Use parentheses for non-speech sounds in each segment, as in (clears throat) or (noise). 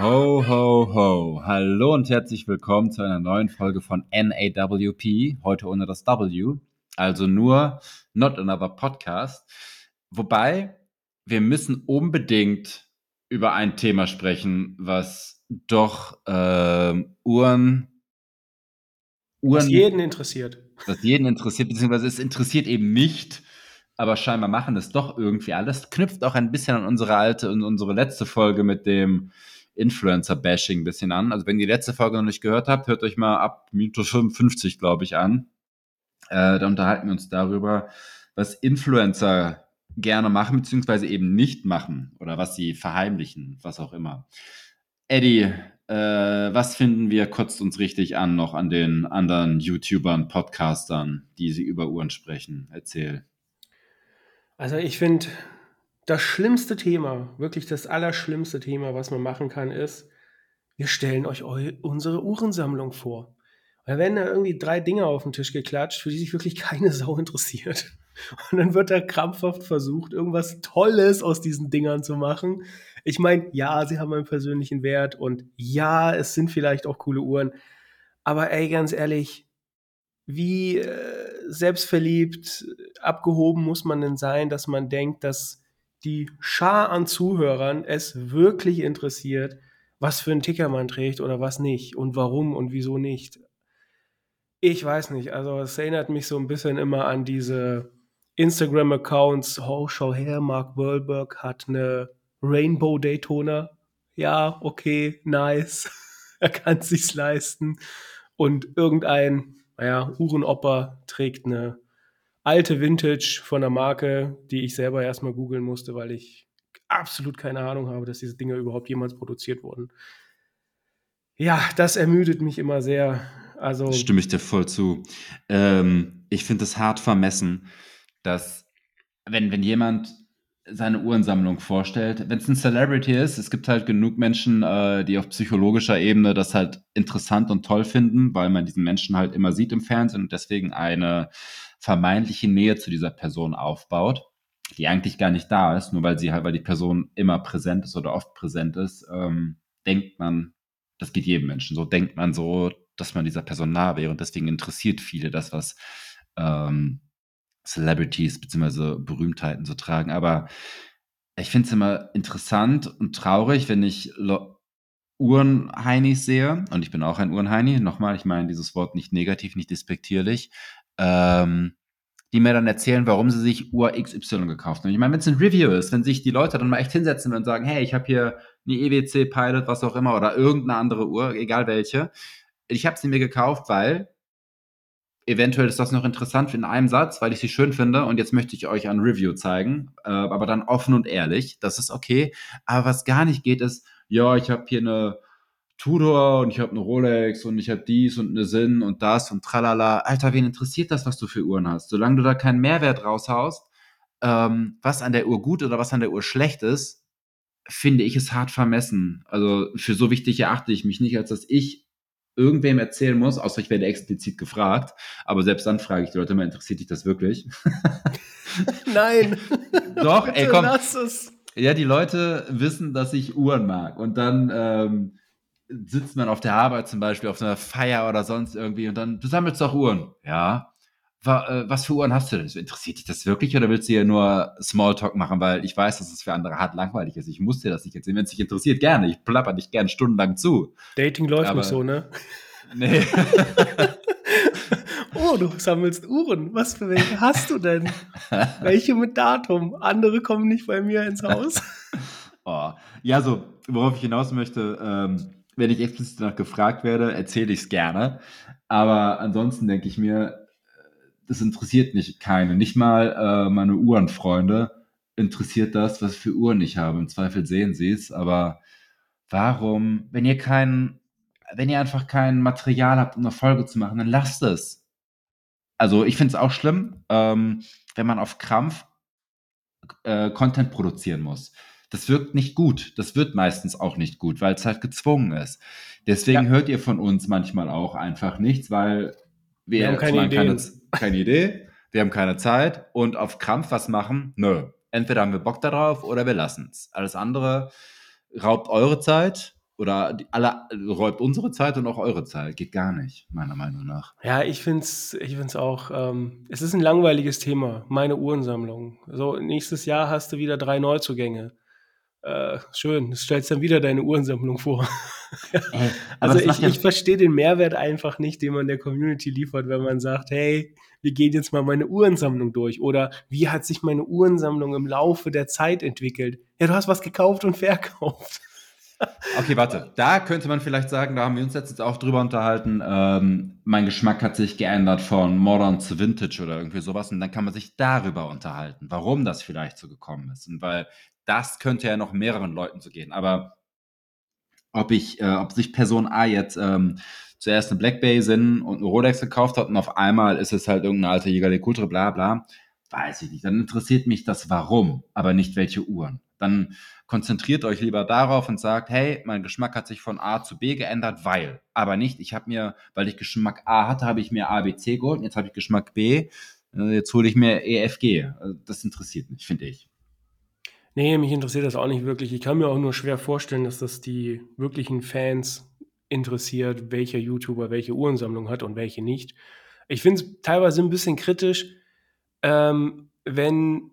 Ho, ho, ho. Hallo und herzlich willkommen zu einer neuen Folge von NAWP. Heute ohne das W. Also nur Not Another Podcast. Wobei, wir müssen unbedingt über ein Thema sprechen, was doch äh, Uhren, Uhren. Was jeden interessiert. Was jeden interessiert, beziehungsweise es interessiert eben nicht aber scheinbar machen es doch irgendwie alles. Knüpft auch ein bisschen an unsere alte und unsere letzte Folge mit dem Influencer-Bashing ein bisschen an. Also wenn ihr die letzte Folge noch nicht gehört habt, hört euch mal ab Minute 55, glaube ich, an. Äh, da unterhalten wir uns darüber, was Influencer gerne machen, beziehungsweise eben nicht machen oder was sie verheimlichen, was auch immer. Eddie, äh, was finden wir, kotzt uns richtig an noch an den anderen YouTubern, Podcastern, die sie über Uhren sprechen? Erzähl. Also ich finde, das schlimmste Thema, wirklich das allerschlimmste Thema, was man machen kann, ist, wir stellen euch unsere Uhrensammlung vor. da werden da irgendwie drei Dinge auf den Tisch geklatscht, für die sich wirklich keine (laughs) Sau interessiert. Und dann wird da krampfhaft versucht, irgendwas Tolles aus diesen Dingern zu machen. Ich meine, ja, sie haben einen persönlichen Wert und ja, es sind vielleicht auch coole Uhren. Aber ey, ganz ehrlich, wie äh, selbstverliebt, abgehoben muss man denn sein, dass man denkt, dass die Schar an Zuhörern es wirklich interessiert, was für einen Ticker man trägt oder was nicht und warum und wieso nicht. Ich weiß nicht, also es erinnert mich so ein bisschen immer an diese Instagram-Accounts, oh, schau her, Mark Wahlberg hat eine Rainbow Daytona. Ja, okay, nice. (laughs) er kann es sich leisten. Und irgendein, naja, Uhrenoper trägt eine alte Vintage von der Marke, die ich selber erstmal googeln musste, weil ich absolut keine Ahnung habe, dass diese Dinge überhaupt jemals produziert wurden. Ja, das ermüdet mich immer sehr. Also stimme ich dir voll zu. Ähm, ich finde es hart vermessen, dass wenn, wenn jemand seine Uhrensammlung vorstellt, wenn es ein Celebrity ist, es gibt halt genug Menschen, äh, die auf psychologischer Ebene das halt interessant und toll finden, weil man diesen Menschen halt immer sieht im Fernsehen und deswegen eine vermeintliche Nähe zu dieser Person aufbaut, die eigentlich gar nicht da ist, nur weil sie halt, weil die Person immer präsent ist oder oft präsent ist, ähm, denkt man, das geht jedem Menschen so, denkt man so, dass man dieser Person nah wäre und deswegen interessiert viele das, was ähm, Celebrities bzw. Berühmtheiten so tragen. Aber ich finde es immer interessant und traurig, wenn ich Uhrenheinis sehe, und ich bin auch ein Uhrenheini, nochmal, ich meine dieses Wort nicht negativ, nicht despektierlich, ähm, die mir dann erzählen, warum sie sich Uhr XY gekauft haben. Ich meine, wenn es ein Review ist, wenn sich die Leute dann mal echt hinsetzen und sagen, hey, ich habe hier eine EWC Pilot, was auch immer, oder irgendeine andere Uhr, egal welche. Ich habe sie mir gekauft, weil eventuell ist das noch interessant in einem Satz, weil ich sie schön finde und jetzt möchte ich euch ein Review zeigen, äh, aber dann offen und ehrlich, das ist okay. Aber was gar nicht geht, ist, ja, ich habe hier eine Tudor und ich habe eine Rolex und ich habe dies und eine Sinn und das und tralala. Alter, wen interessiert das, was du für Uhren hast? Solange du da keinen Mehrwert raushaust, ähm, was an der Uhr gut oder was an der Uhr schlecht ist, finde ich es hart vermessen. Also für so wichtig erachte ich mich nicht, als dass ich irgendwem erzählen muss, außer ich werde explizit gefragt. Aber selbst dann frage ich die Leute mal, interessiert dich das wirklich? (laughs) Nein. (laughs) Doch, ey, komm. Lass es. Ja, die Leute wissen, dass ich Uhren mag. Und dann ähm, sitzt man auf der Arbeit zum Beispiel auf einer Feier oder sonst irgendwie und dann, du sammelst doch Uhren. Ja. Äh, was für Uhren hast du denn? Interessiert dich das wirklich oder willst du ja nur Smalltalk machen, weil ich weiß, dass es für andere hart langweilig ist. Ich muss dir das nicht erzählen. Wenn es dich interessiert, gerne. Ich plapper dich gerne stundenlang zu. Dating läuft Aber, nicht so, ne? (laughs) Nee. (laughs) oh, du sammelst Uhren. Was für welche hast du denn? welche mit Datum? Andere kommen nicht bei mir ins Haus. (laughs) oh. Ja, so, worauf ich hinaus möchte, ähm, wenn ich explizit danach gefragt werde, erzähle ich es gerne. Aber ansonsten denke ich mir, das interessiert mich keine. Nicht mal äh, meine Uhrenfreunde interessiert das, was für Uhren ich habe. Im Zweifel sehen sie es. Aber warum, wenn ihr kein, wenn ihr einfach kein Material habt, um eine Folge zu machen, dann lasst es. Also ich finde es auch schlimm, ähm, wenn man auf Krampf äh, Content produzieren muss das wirkt nicht gut. Das wird meistens auch nicht gut, weil es halt gezwungen ist. Deswegen ja. hört ihr von uns manchmal auch einfach nichts, weil wir, wir haben keine, keine, keine, Idee, wir haben keine Zeit und auf Krampf was machen, nö. Entweder haben wir Bock darauf oder wir lassen es. Alles andere raubt eure Zeit oder die, alle räumt unsere Zeit und auch eure Zeit. Geht gar nicht, meiner Meinung nach. Ja, ich finde es ich find's auch, ähm, es ist ein langweiliges Thema, meine Uhrensammlung. So, nächstes Jahr hast du wieder drei Neuzugänge. Äh, schön, du stellst dann wieder deine Uhrensammlung vor. (laughs) Ey, also ich, ja ich verstehe den Mehrwert einfach nicht, den man der Community liefert, wenn man sagt, hey, wir gehen jetzt mal meine Uhrensammlung durch oder wie hat sich meine Uhrensammlung im Laufe der Zeit entwickelt? Ja, du hast was gekauft und verkauft. (laughs) Okay, warte. Da könnte man vielleicht sagen, da haben wir uns jetzt auch drüber unterhalten, ähm, mein Geschmack hat sich geändert von Modern zu Vintage oder irgendwie sowas. Und dann kann man sich darüber unterhalten, warum das vielleicht so gekommen ist. Und weil das könnte ja noch mehreren Leuten so gehen. Aber ob ich, äh, ob sich Person A jetzt ähm, zuerst eine Black Basin und eine Rolex gekauft hat und auf einmal ist es halt irgendeine alte Jäger de Coutre, bla bla, weiß ich nicht. Dann interessiert mich das Warum, aber nicht welche Uhren. Dann konzentriert euch lieber darauf und sagt, hey, mein Geschmack hat sich von A zu B geändert, weil. Aber nicht, ich habe mir, weil ich Geschmack A hatte, habe ich mir A, B, C geholt, jetzt habe ich Geschmack B, äh, jetzt hole ich mir E, F, G. Also, das interessiert mich, finde ich. Nee, mich interessiert das auch nicht wirklich. Ich kann mir auch nur schwer vorstellen, dass das die wirklichen Fans interessiert, welcher YouTuber welche Uhrensammlung hat und welche nicht. Ich finde es teilweise ein bisschen kritisch, ähm, wenn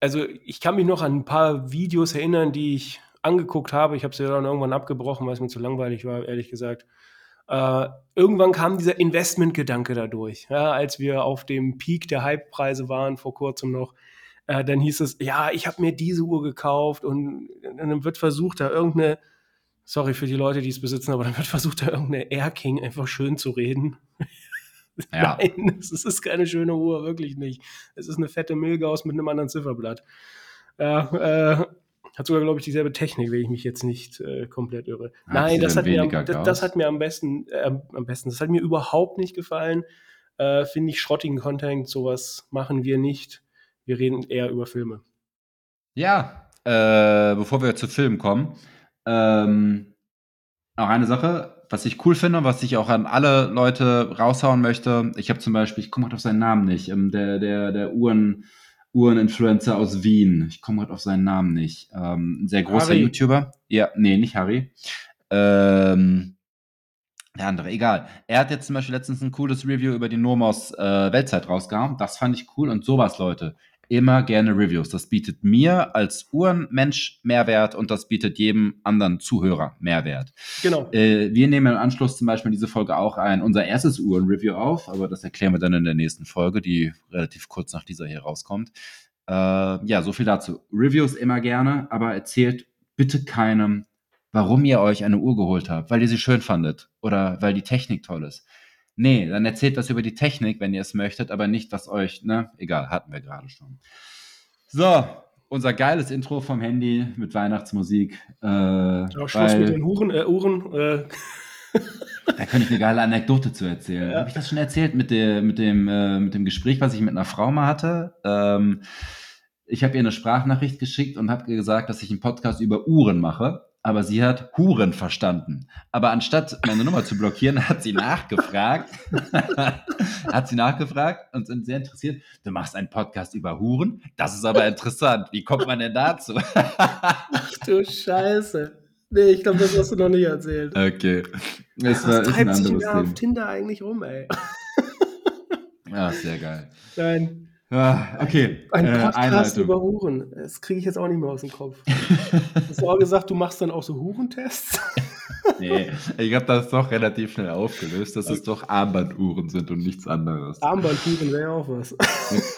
also ich kann mich noch an ein paar Videos erinnern, die ich angeguckt habe. Ich habe sie dann irgendwann abgebrochen, weil es mir zu langweilig war, ehrlich gesagt. Äh, irgendwann kam dieser Investmentgedanke dadurch. Ja, als wir auf dem Peak der Hypepreise waren, vor kurzem noch, äh, dann hieß es, ja, ich habe mir diese Uhr gekauft und, und dann wird versucht, da irgendeine, sorry für die Leute, die es besitzen, aber dann wird versucht, da irgendeine Air King einfach schön zu reden. Ja. (laughs) Nein, es ist keine schöne Uhr, wirklich nicht. Es ist eine fette Milgaus mit einem anderen Zifferblatt. Ja, äh, hat sogar, glaube ich, dieselbe Technik, wenn ich mich jetzt nicht äh, komplett irre. Hat Nein, das hat, mir, das, das, hat mir am besten, äh, am besten, das hat mir überhaupt nicht gefallen. Äh, Finde ich schrottigen Content, sowas machen wir nicht. Wir reden eher über Filme. Ja, äh, bevor wir zu Filmen kommen, ähm, noch eine Sache was ich cool finde, was ich auch an alle Leute raushauen möchte, ich habe zum Beispiel, ich komme gerade auf seinen Namen nicht, ähm, der, der, der Uhren, Uhreninfluencer aus Wien, ich komme gerade auf seinen Namen nicht, ähm, ein sehr großer Harry. YouTuber. Ja, nee, nicht Harry. Ähm, der andere, egal. Er hat jetzt zum Beispiel letztens ein cooles Review über die Nomos äh, Weltzeit rausgehauen. Das fand ich cool und sowas, Leute immer gerne Reviews. Das bietet mir als Uhrenmensch Mehrwert und das bietet jedem anderen Zuhörer Mehrwert. Genau. Äh, wir nehmen im Anschluss zum Beispiel diese Folge auch ein, unser erstes Uhrenreview auf, aber das erklären wir dann in der nächsten Folge, die relativ kurz nach dieser hier rauskommt. Äh, ja, so viel dazu. Reviews immer gerne, aber erzählt bitte keinem, warum ihr euch eine Uhr geholt habt, weil ihr sie schön fandet oder weil die Technik toll ist. Nee, dann erzählt was über die Technik, wenn ihr es möchtet, aber nicht, was euch, ne? Egal, hatten wir gerade schon. So, unser geiles Intro vom Handy mit Weihnachtsmusik. Äh, ja, Schluss mit den Huren, äh, Uhren. Äh. (laughs) Da könnte ich eine geile Anekdote zu erzählen. Ja. Habe ich das schon erzählt mit, der, mit, dem, äh, mit dem Gespräch, was ich mit einer Frau mal hatte? Ähm, ich habe ihr eine Sprachnachricht geschickt und habe gesagt, dass ich einen Podcast über Uhren mache aber sie hat Huren verstanden. Aber anstatt meine Nummer zu blockieren, hat sie nachgefragt, (laughs) hat sie nachgefragt und sind sehr interessiert. Du machst einen Podcast über Huren? Das ist aber interessant. Wie kommt man denn dazu? Ach du Scheiße. Nee, ich glaube, das hast du noch nicht erzählt. Okay. Das war, Was treibt sich denn auf Tinder eigentlich rum, ey? Ja, (laughs) sehr geil. Nein. Ja, okay. Ein, ein äh, Podcast äh, über Huren. Das kriege ich jetzt auch nicht mehr aus dem Kopf. Hast du auch gesagt, du machst dann auch so Hurentests? (laughs) nee, ich habe das doch relativ schnell aufgelöst, dass okay. es doch Armbanduhren sind und nichts anderes. Armbanduhren wäre ja auch was.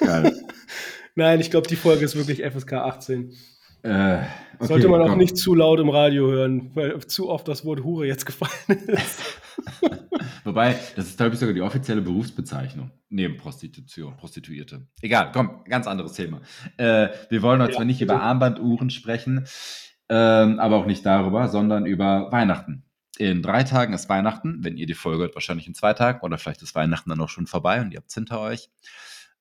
Geil. (laughs) Nein, ich glaube, die Folge ist wirklich FSK 18. Äh, okay, Sollte man auch komm. nicht zu laut im Radio hören, weil zu oft das Wort Hure jetzt gefallen ist. (laughs) Wobei, das ist, glaube ich, sogar die offizielle Berufsbezeichnung neben Prostitution, Prostituierte. Egal, komm, ganz anderes Thema. Äh, wir wollen heute ja, zwar nicht über Armbanduhren sprechen, ähm, aber auch nicht darüber, sondern über Weihnachten. In drei Tagen ist Weihnachten, wenn ihr die Folge hört, wahrscheinlich in zwei Tagen oder vielleicht ist Weihnachten dann auch schon vorbei und ihr habt es hinter euch.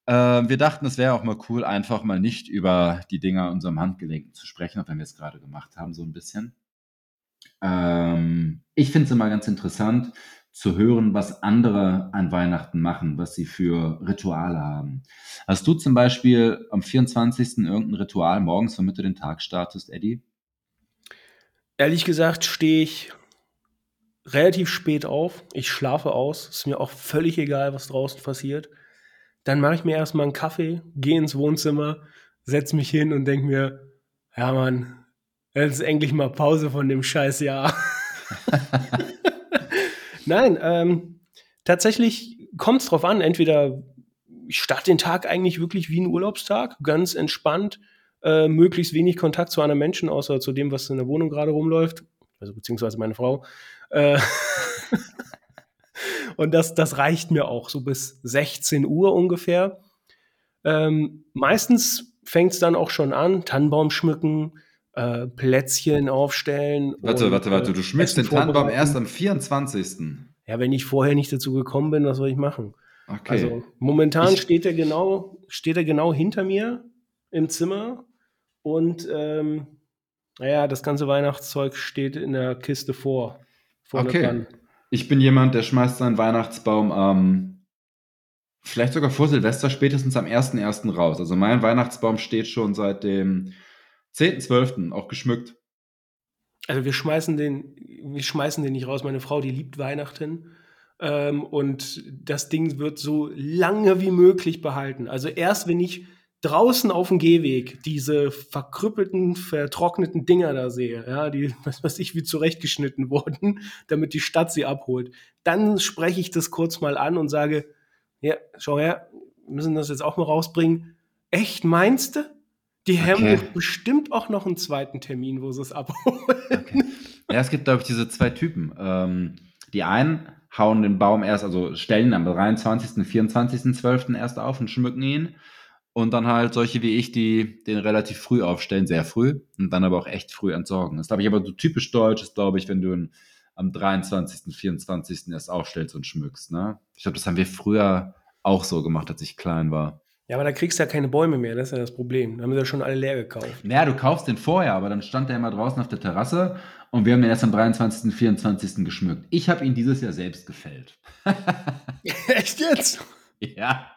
Äh, wir dachten, es wäre auch mal cool, einfach mal nicht über die Dinger an unserem Handgelenk zu sprechen, auch wenn wir es gerade gemacht haben, so ein bisschen. Ähm, ich finde es immer ganz interessant, zu hören, was andere an Weihnachten machen, was sie für Rituale haben. Hast du zum Beispiel am 24. irgendein Ritual morgens, womit du den Tag startest, Eddie? Ehrlich gesagt stehe ich relativ spät auf. Ich schlafe aus. Ist mir auch völlig egal, was draußen passiert. Dann mache ich mir erstmal einen Kaffee, gehe ins Wohnzimmer, setze mich hin und denke mir, ja Mann, jetzt ist endlich mal Pause von dem scheiß Jahr. (laughs) Nein, ähm, tatsächlich kommt es drauf an. Entweder ich starte den Tag eigentlich wirklich wie ein Urlaubstag, ganz entspannt, äh, möglichst wenig Kontakt zu anderen Menschen, außer zu dem, was in der Wohnung gerade rumläuft, also beziehungsweise meine Frau. Äh, (laughs) und das, das reicht mir auch so bis 16 Uhr ungefähr. Ähm, meistens fängt es dann auch schon an, Tannenbaum schmücken, äh, Plätzchen aufstellen. Warte, und, warte, warte, du äh, schmückst den Tannenbaum erst am 24. Ja, wenn ich vorher nicht dazu gekommen bin, was soll ich machen? Okay. Also momentan ich steht er genau, steht er genau hinter mir im Zimmer und ähm, naja, das ganze Weihnachtszeug steht in der Kiste vor. Okay. Dran. Ich bin jemand, der schmeißt seinen Weihnachtsbaum ähm, vielleicht sogar vor Silvester, spätestens am 1.1. raus. Also mein Weihnachtsbaum steht schon seit dem 10.12. auch geschmückt. Also wir schmeißen den, wir schmeißen den nicht raus. Meine Frau, die liebt Weihnachten. Ähm, und das Ding wird so lange wie möglich behalten. Also erst wenn ich draußen auf dem Gehweg diese verkrüppelten, vertrockneten Dinger da sehe, ja, die, was weiß ich, wie zurechtgeschnitten wurden, (laughs) damit die Stadt sie abholt, dann spreche ich das kurz mal an und sage, ja, schau her, wir müssen das jetzt auch mal rausbringen. Echt, meinst du? Die okay. haben bestimmt auch noch einen zweiten Termin, wo sie es abholen. Okay. Ja, es gibt, glaube ich, diese zwei Typen. Ähm, die einen hauen den Baum erst, also stellen am 23., 24.12. erst auf und schmücken ihn. Und dann halt solche wie ich, die den relativ früh aufstellen, sehr früh und dann aber auch echt früh entsorgen. Das ist, glaube ich, aber so typisch deutsch ist, glaube ich, wenn du ihn am 23., 24. erst aufstellst und schmückst. Ne? Ich glaube, das haben wir früher auch so gemacht, als ich klein war. Ja, aber da kriegst du ja keine Bäume mehr, das ist ja das Problem. Da haben wir ja schon alle leer gekauft. Naja, du kaufst den vorher, aber dann stand der immer draußen auf der Terrasse und wir haben den erst am 23., 24. geschmückt. Ich habe ihn dieses Jahr selbst gefällt. (laughs) Echt jetzt? Ja.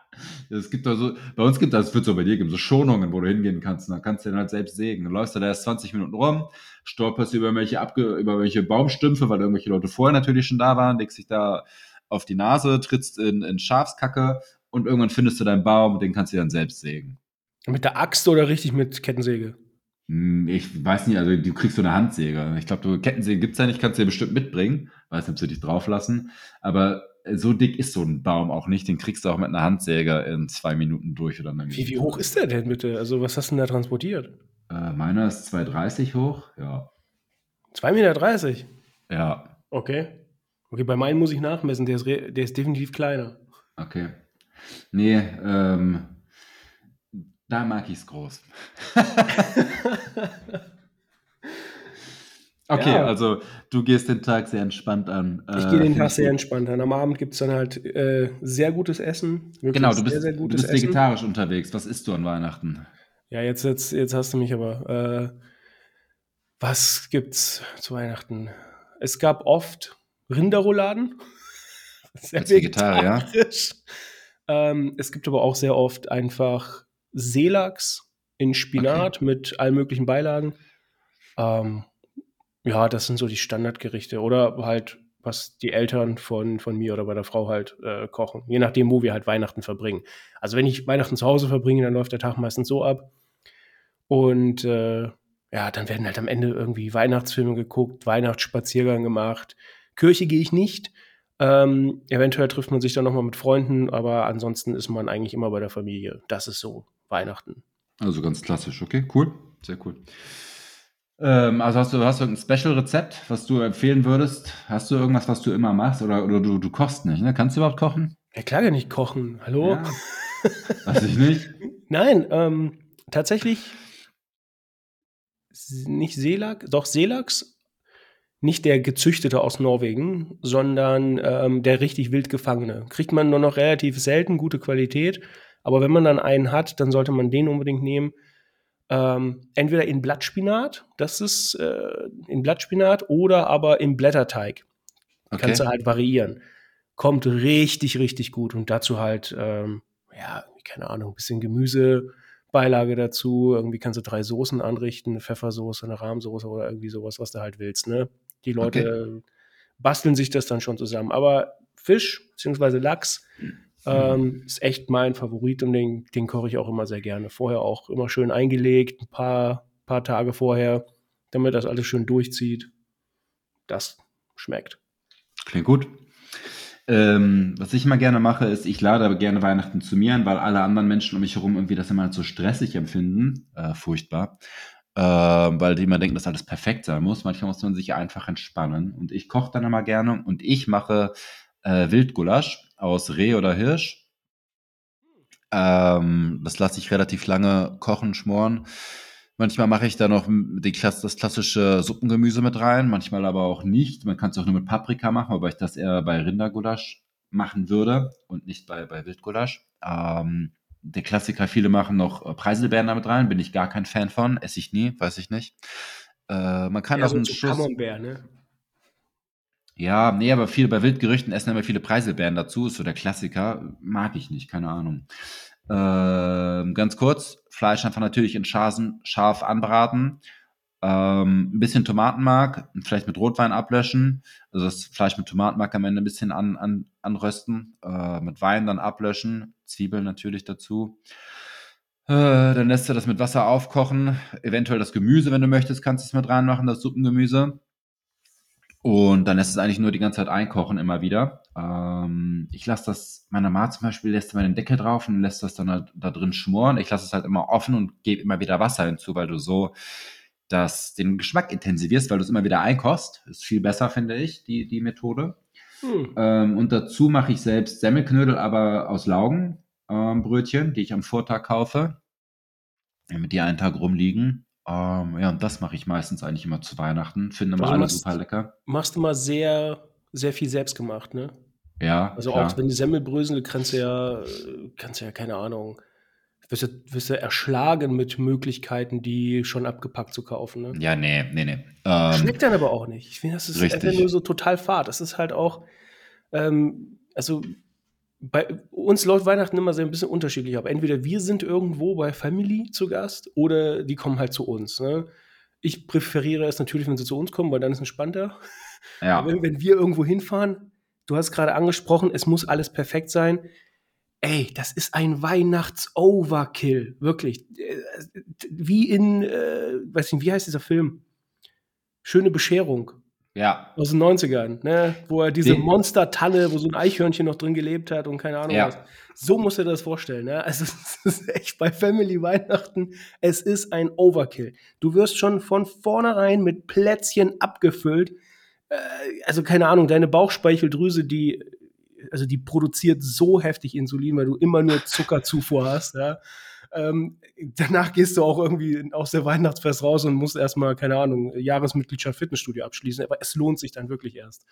Es gibt also, bei uns gibt es, das wird so bei dir geben, so Schonungen, wo du hingehen kannst. Und dann kannst du den halt selbst sägen. Dann läufst du da erst 20 Minuten rum, stolperst über welche, Abge über welche Baumstümpfe, weil irgendwelche Leute vorher natürlich schon da waren, legst dich da auf die Nase, trittst in, in Schafskacke und irgendwann findest du deinen Baum und den kannst du dann selbst sägen. Mit der Axt oder richtig mit Kettensäge? Hm, ich weiß nicht, also du kriegst so eine Handsäge. Ich glaube, Kettensäge gibt es ja nicht, kannst du dir bestimmt mitbringen. Weiß nicht, ob sie dich drauflassen. Aber so dick ist so ein Baum auch nicht. Den kriegst du auch mit einer Handsäge in zwei Minuten durch oder Wie, wie hoch ist der denn bitte? Also, was hast du denn da transportiert? Äh, meiner ist 2,30 hoch, ja. 2,30 Meter? Ja. Okay. Okay, bei meinem muss ich nachmessen, der ist, der ist definitiv kleiner. Okay. Nee, ähm, da mag ich es groß. (laughs) Okay, ja. also du gehst den Tag sehr entspannt an. Ich gehe den äh, Tag sehr entspannt an. Am Abend gibt es dann halt äh, sehr gutes Essen. Genau, du bist, sehr, sehr du bist vegetarisch Essen. unterwegs. Was isst du an Weihnachten? Ja, jetzt, jetzt, jetzt hast du mich aber. Äh, was gibt's zu Weihnachten? Es gab oft Rinderrouladen. (laughs) Sehr Als vegetarisch. Ähm, es gibt aber auch sehr oft einfach Seelachs in Spinat okay. mit allen möglichen Beilagen. Ähm, ja, das sind so die Standardgerichte. Oder halt, was die Eltern von, von mir oder bei der Frau halt äh, kochen. Je nachdem, wo wir halt Weihnachten verbringen. Also wenn ich Weihnachten zu Hause verbringe, dann läuft der Tag meistens so ab. Und äh, ja, dann werden halt am Ende irgendwie Weihnachtsfilme geguckt, Weihnachtsspaziergang gemacht. Kirche gehe ich nicht. Ähm, eventuell trifft man sich dann nochmal mit Freunden, aber ansonsten ist man eigentlich immer bei der Familie. Das ist so Weihnachten. Also ganz klassisch, okay, cool, sehr cool. Ähm, also hast du, hast du ein Special-Rezept, was du empfehlen würdest? Hast du irgendwas, was du immer machst? Oder, oder du, du kochst nicht, ne? Kannst du überhaupt kochen? Ja, klar kann ich kochen. Hallo? Ja. Weiß ich nicht. (laughs) Nein, ähm, tatsächlich nicht Seelachs, doch Seelachs, nicht der gezüchtete aus Norwegen, sondern ähm, der richtig wild gefangene. Kriegt man nur noch relativ selten gute Qualität, aber wenn man dann einen hat, dann sollte man den unbedingt nehmen. Ähm, entweder in Blattspinat, das ist äh, in Blattspinat, oder aber im Blätterteig. Okay. Kannst du halt variieren. Kommt richtig, richtig gut. Und dazu halt, ähm, ja, keine Ahnung, ein bisschen Gemüse, Beilage dazu. Irgendwie kannst du drei Soßen anrichten, eine Pfeffersoße, eine Rahmsoße oder irgendwie sowas, was du halt willst. Ne? Die Leute okay. basteln sich das dann schon zusammen. Aber Fisch bzw. Lachs ähm, ist echt mein Favorit und den, den koche ich auch immer sehr gerne. Vorher auch immer schön eingelegt, ein paar, paar Tage vorher, damit das alles schön durchzieht. Das schmeckt. Klingt gut. Ähm, was ich immer gerne mache, ist, ich lade aber gerne Weihnachten zu mir ein, weil alle anderen Menschen um mich herum irgendwie das immer so stressig empfinden. Äh, furchtbar. Äh, weil die immer denken, dass alles perfekt sein muss. Manchmal muss man sich einfach entspannen. Und ich koche dann immer gerne und ich mache äh, Wildgulasch aus Reh oder Hirsch. Ähm, das lasse ich relativ lange kochen, schmoren. Manchmal mache ich da noch die, das klassische Suppengemüse mit rein, manchmal aber auch nicht. Man kann es auch nur mit Paprika machen, wobei ich das eher bei Rindergulasch machen würde und nicht bei, bei Wildgulasch. Ähm, der Klassiker, viele machen noch äh, Preiselbeeren damit rein, bin ich gar kein Fan von, esse ich nie, weiß ich nicht. Äh, man kann ja, auch so einen Schuss. Camembert, ne? Ja, nee, aber viele bei Wildgerüchten essen immer viele Preiselbeeren dazu, ist so der Klassiker. Mag ich nicht, keine Ahnung. Ähm, ganz kurz, Fleisch einfach natürlich in Schasen scharf anbraten. Ähm, ein bisschen Tomatenmark, vielleicht mit Rotwein ablöschen. Also das Fleisch mit Tomatenmark am Ende ein bisschen an, an, anrösten. Äh, mit Wein dann ablöschen. Zwiebeln natürlich dazu. Äh, dann lässt du das mit Wasser aufkochen. Eventuell das Gemüse, wenn du möchtest, kannst du es mit reinmachen, das Suppengemüse. Und dann lässt es eigentlich nur die ganze Zeit einkochen, immer wieder. Ähm, ich lasse das, meine Mama zum Beispiel lässt immer den Deckel drauf und lässt das dann halt da drin schmoren. Ich lasse es halt immer offen und gebe immer wieder Wasser hinzu, weil du so das, den Geschmack intensivierst, weil du es immer wieder einkochst. Ist viel besser, finde ich, die, die Methode. Hm. Ähm, und dazu mache ich selbst Semmelknödel, aber aus Laugenbrötchen, ähm, die ich am Vortag kaufe, damit die einen Tag rumliegen. Ähm, ja, und das mache ich meistens eigentlich immer zu Weihnachten. Finde also alle super lecker. Machst du mal sehr, sehr viel selbst gemacht, ne? Ja. Also klar. auch wenn die Semmelbrösel kannst du ja, kannst du ja, keine Ahnung, wirst du, wirst du erschlagen mit Möglichkeiten, die schon abgepackt zu kaufen, ne? Ja, nee, nee, nee. Ähm, Schmeckt dann aber auch nicht. Ich finde, das ist richtig. einfach nur so total fad. Das ist halt auch, ähm, also bei uns läuft Weihnachten immer sehr ein bisschen unterschiedlich ab. Entweder wir sind irgendwo bei Family zu Gast oder die kommen halt zu uns. Ne? Ich präferiere es natürlich, wenn sie zu uns kommen, weil dann ist es entspannter. Ja. Aber wenn, wenn wir irgendwo hinfahren, du hast gerade angesprochen, es muss alles perfekt sein. Ey, das ist ein Weihnachts-Overkill, wirklich. Äh, wie in, äh, weiß nicht, wie heißt dieser Film? Schöne Bescherung. Ja. Aus den 90ern, ne? Wo er diese Monster-Tanne, wo so ein Eichhörnchen noch drin gelebt hat und keine Ahnung ja. was. So muss er das vorstellen, ne? Also, (laughs) es ist echt bei Family Weihnachten, es ist ein Overkill. Du wirst schon von vornherein mit Plätzchen abgefüllt. Äh, also, keine Ahnung, deine Bauchspeicheldrüse, die, also die produziert so heftig Insulin, weil du immer nur Zuckerzufuhr hast, ja? Ähm, danach gehst du auch irgendwie aus der Weihnachtsfest raus und musst erstmal, keine Ahnung, Jahresmitgliedschaft Fitnessstudio abschließen. Aber es lohnt sich dann wirklich erst.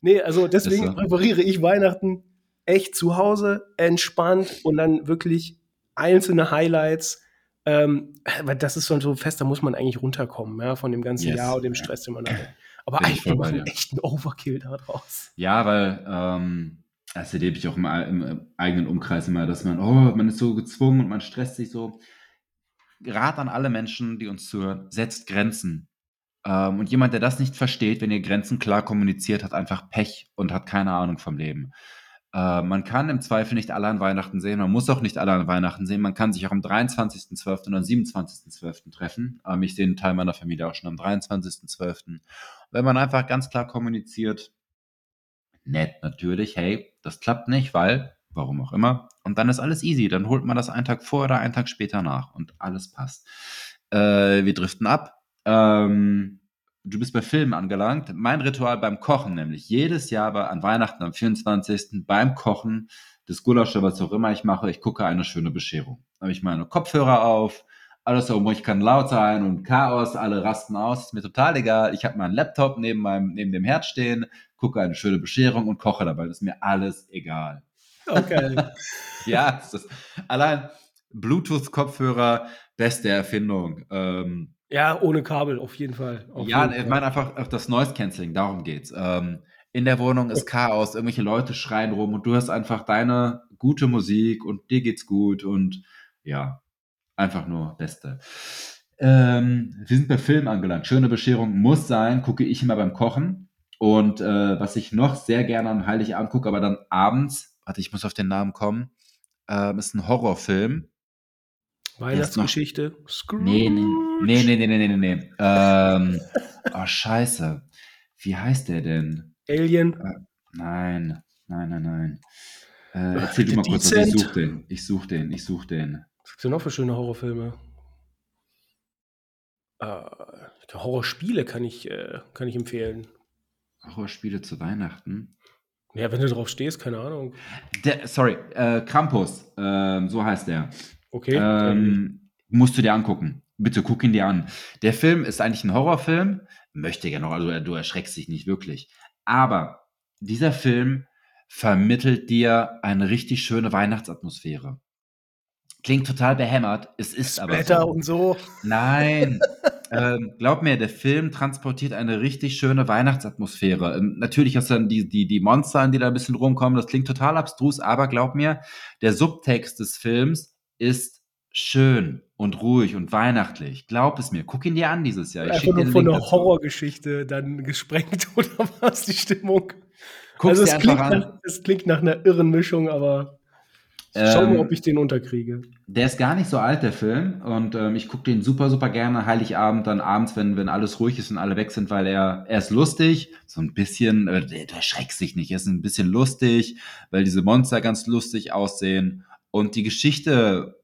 Nee, also deswegen so. präpariere ich Weihnachten echt zu Hause, entspannt und dann wirklich einzelne Highlights. Ähm, weil das ist schon so fest, da muss man eigentlich runterkommen, ja, von dem ganzen yes. Jahr und dem Stress, den man (clears throat) hat. Aber Bin eigentlich machen wir echt einen Overkill daraus. Ja, weil ähm, das erlebe ich auch im, im, eigenen Umkreis immer, dass man, oh, man ist so gezwungen und man stresst sich so. Rat an alle Menschen, die uns zuhören, setzt Grenzen. Ähm, und jemand, der das nicht versteht, wenn ihr Grenzen klar kommuniziert, hat einfach Pech und hat keine Ahnung vom Leben. Äh, man kann im Zweifel nicht alle an Weihnachten sehen, man muss auch nicht alle an Weihnachten sehen. Man kann sich auch am 23.12. und am 27.12. treffen. Ähm, ich sehe einen Teil meiner Familie auch schon am 23.12. Wenn man einfach ganz klar kommuniziert, nett natürlich, hey, das klappt nicht, weil, warum auch immer. Und dann ist alles easy. Dann holt man das einen Tag vor oder einen Tag später nach und alles passt. Äh, wir driften ab. Ähm, du bist bei Filmen angelangt. Mein Ritual beim Kochen nämlich. Jedes Jahr bei, an Weihnachten am 24. beim Kochen des Gulasch was auch immer ich mache, ich gucke eine schöne Bescherung. Da habe ich meine Kopfhörer auf, alles so, ich kann laut sein und Chaos, alle rasten aus, ist mir total egal. Ich habe meinen Laptop neben meinem, neben dem Herd stehen, gucke eine schöne Bescherung und koche dabei. Das ist mir alles egal. Okay. (laughs) ja, ist, allein Bluetooth-Kopfhörer, beste Erfindung. Ähm, ja, ohne Kabel, auf jeden Fall. Auf ja, jeden ich meine einfach auf das Noise Cancelling, darum geht's. Ähm, in der Wohnung ist Chaos, irgendwelche Leute schreien rum und du hast einfach deine gute Musik und dir geht's gut und ja, Einfach nur Beste. Ähm, wir sind bei Film angelangt. Schöne Bescherung muss sein, gucke ich immer beim Kochen. Und äh, was ich noch sehr gerne am Heiligabend gucke, aber dann abends, warte, ich muss auf den Namen kommen, äh, ist ein Horrorfilm. Weihnachtsgeschichte. Scrooge. Nee, nee, nee, nee, nee, nee, nee, nee. ähm, (laughs) oh, scheiße. Wie heißt der denn? Alien? Äh, nein, nein, nein, nein. Äh, erzähl du mal kurz, was ich suche den. Ich suche den, ich suche den. Was gibt es denn noch für schöne Horrorfilme? Äh, Horrorspiele kann ich, äh, kann ich empfehlen. Horrorspiele zu Weihnachten? Ja, wenn du drauf stehst, keine Ahnung. Der, sorry, äh, Krampus, äh, so heißt der. Okay. Ähm, musst du dir angucken. Bitte guck ihn dir an. Der Film ist eigentlich ein Horrorfilm. Möchte ja noch, also du erschreckst dich nicht wirklich. Aber dieser Film vermittelt dir eine richtig schöne Weihnachtsatmosphäre. Klingt total behämmert, es ist Splatter aber so. und so. Nein, (laughs) ähm, glaub mir, der Film transportiert eine richtig schöne Weihnachtsatmosphäre. Ähm, natürlich hast du dann die, die, die Monster, die da ein bisschen rumkommen, das klingt total abstrus, aber glaub mir, der Subtext des Films ist schön und ruhig und weihnachtlich. Glaub es mir. Guck ihn dir an dieses Jahr. Ich Einfach nur von einer Horrorgeschichte dann gesprengt (laughs) oder was die Stimmung? Guck's also es, klingt nach, es klingt nach einer irren Mischung, aber Schau mal, ähm, ob ich den unterkriege. Der ist gar nicht so alt, der Film. Und ähm, ich gucke den super, super gerne Heiligabend, dann abends, wenn, wenn alles ruhig ist und alle weg sind, weil er, er ist lustig, so ein bisschen, äh, der, der schreckt sich nicht, er ist ein bisschen lustig, weil diese Monster ganz lustig aussehen. Und die Geschichte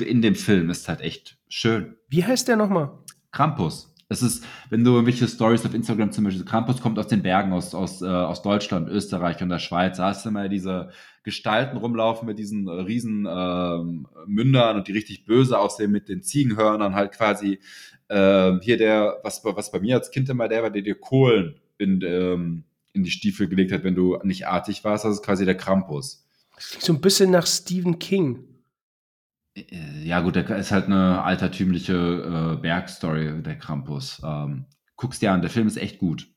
in dem Film ist halt echt schön. Wie heißt der nochmal? Krampus. Es ist, wenn du irgendwelche Stories auf Instagram zum Beispiel, Krampus kommt aus den Bergen, aus, aus, äh, aus Deutschland, Österreich und der Schweiz. Da hast du mal diese Gestalten rumlaufen mit diesen riesen äh, Mündern und die richtig böse aussehen mit den Ziegenhörnern halt quasi. Äh, hier der, was, was bei mir als Kind immer der war, der dir Kohlen in, ähm, in die Stiefel gelegt hat, wenn du nicht artig warst. Das ist quasi der Krampus. So ein bisschen nach Stephen King. Äh, ja, gut, der ist halt eine altertümliche äh, Bergstory, der Krampus. Ähm, guck's dir an, der Film ist echt gut.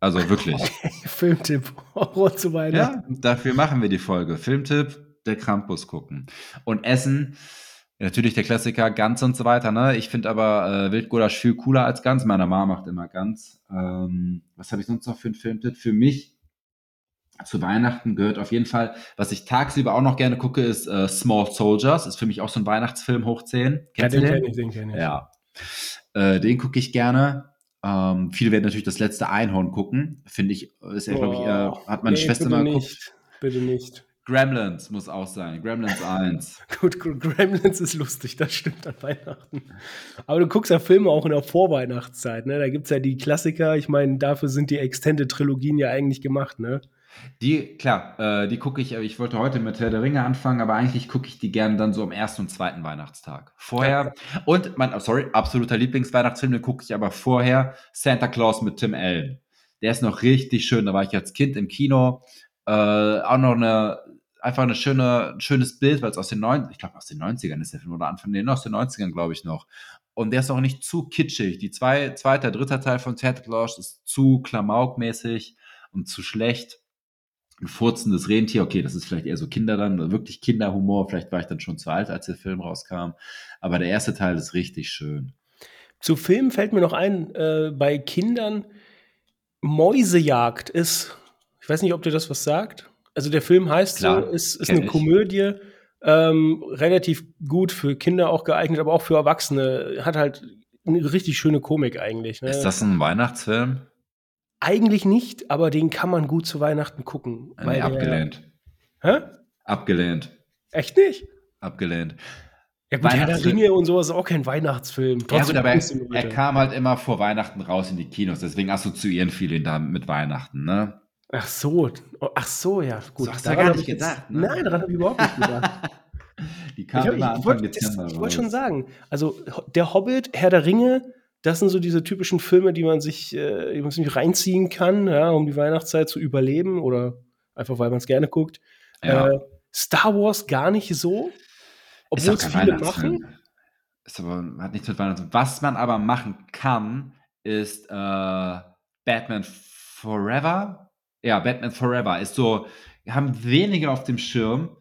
Also (laughs) wirklich. Filmtipp, (laughs) Horror zu Weihnachten. Ja, dafür machen wir die Folge. Filmtipp, der Krampus gucken. Und Essen, natürlich der Klassiker, Gans und so weiter. Ne? Ich finde aber äh, Wildgulasch viel cooler als Gans. Meine Mama macht immer Gans. Ähm, was habe ich sonst noch für einen Filmtipp? Für mich zu Weihnachten gehört auf jeden Fall, was ich tagsüber auch noch gerne gucke, ist äh, Small Soldiers. Ist für mich auch so ein Weihnachtsfilm hoch 10. Kennst ja, den kenne ich, den kenne ich. Ja. Äh, den gucke ich gerne. Ähm, viele werden natürlich das letzte Einhorn gucken. Finde ich, ist ja, glaube ich, äh, hat meine nee, Schwester mal geguckt. Nicht. Bitte nicht. Gremlins muss auch sein. Gremlins 1. (laughs) Gut, Gremlins ist lustig, das stimmt an Weihnachten. Aber du guckst ja Filme auch in der Vorweihnachtszeit, ne? Da gibt es ja die Klassiker. Ich meine, dafür sind die Extended-Trilogien ja eigentlich gemacht, ne? Die, klar, äh, die gucke ich, ich wollte heute mit Herr der Ringe anfangen, aber eigentlich gucke ich die gerne dann so am ersten und zweiten Weihnachtstag. Vorher, und mein, oh, sorry, absoluter Lieblingsweihnachtsfilm, den gucke ich aber vorher, Santa Claus mit Tim Allen. Der ist noch richtig schön, da war ich als Kind im Kino. Äh, auch noch eine, einfach eine schöne, ein schönes Bild, weil es aus den 90 ich glaube aus den 90ern ist der Film, oder Anfang, nee, aus den 90ern, glaube ich noch. Und der ist auch nicht zu kitschig. Die zwei, zweite, dritte Teil von Santa Claus ist zu klamaukmäßig und zu schlecht ein furzendes Rentier, okay, das ist vielleicht eher so Kinder dann, wirklich Kinderhumor, vielleicht war ich dann schon zu alt, als der Film rauskam, aber der erste Teil ist richtig schön. Zu Filmen fällt mir noch ein, äh, bei Kindern Mäusejagd ist, ich weiß nicht, ob dir das was sagt. Also der Film heißt Klar, so, ist, ist eine ich. Komödie, ähm, relativ gut für Kinder auch geeignet, aber auch für Erwachsene. Hat halt eine richtig schöne Komik eigentlich. Ne? Ist das ein Weihnachtsfilm? Eigentlich nicht, aber den kann man gut zu Weihnachten gucken. Nee, weil abgelehnt. Der, hä? Abgelehnt. Echt nicht? Abgelehnt. Ja gut, Herr der Ringe und sowas ist auch kein Weihnachtsfilm. Trotzdem ja gut, aber er, kam halt immer vor Weihnachten raus in die Kinos, deswegen assoziieren viele ihn da mit Weihnachten, ne? Ach so, ach so, ja, gut. So hast du gar nicht gedacht, ne? Nein, daran habe ich überhaupt nicht gedacht. (laughs) die kam ich, immer ich, Anfang ich Ich wollte schon sagen, also der Hobbit, Herr der Ringe, das sind so diese typischen Filme, die man sich, äh, die man sich reinziehen kann, ja, um die Weihnachtszeit zu überleben oder einfach weil man es gerne guckt. Ja. Äh, Star Wars gar nicht so, obwohl es viele machen. Ist aber, hat nichts mit Weihnachten. Was man aber machen kann, ist äh, Batman Forever. Ja, Batman Forever ist so, haben wenige auf dem Schirm,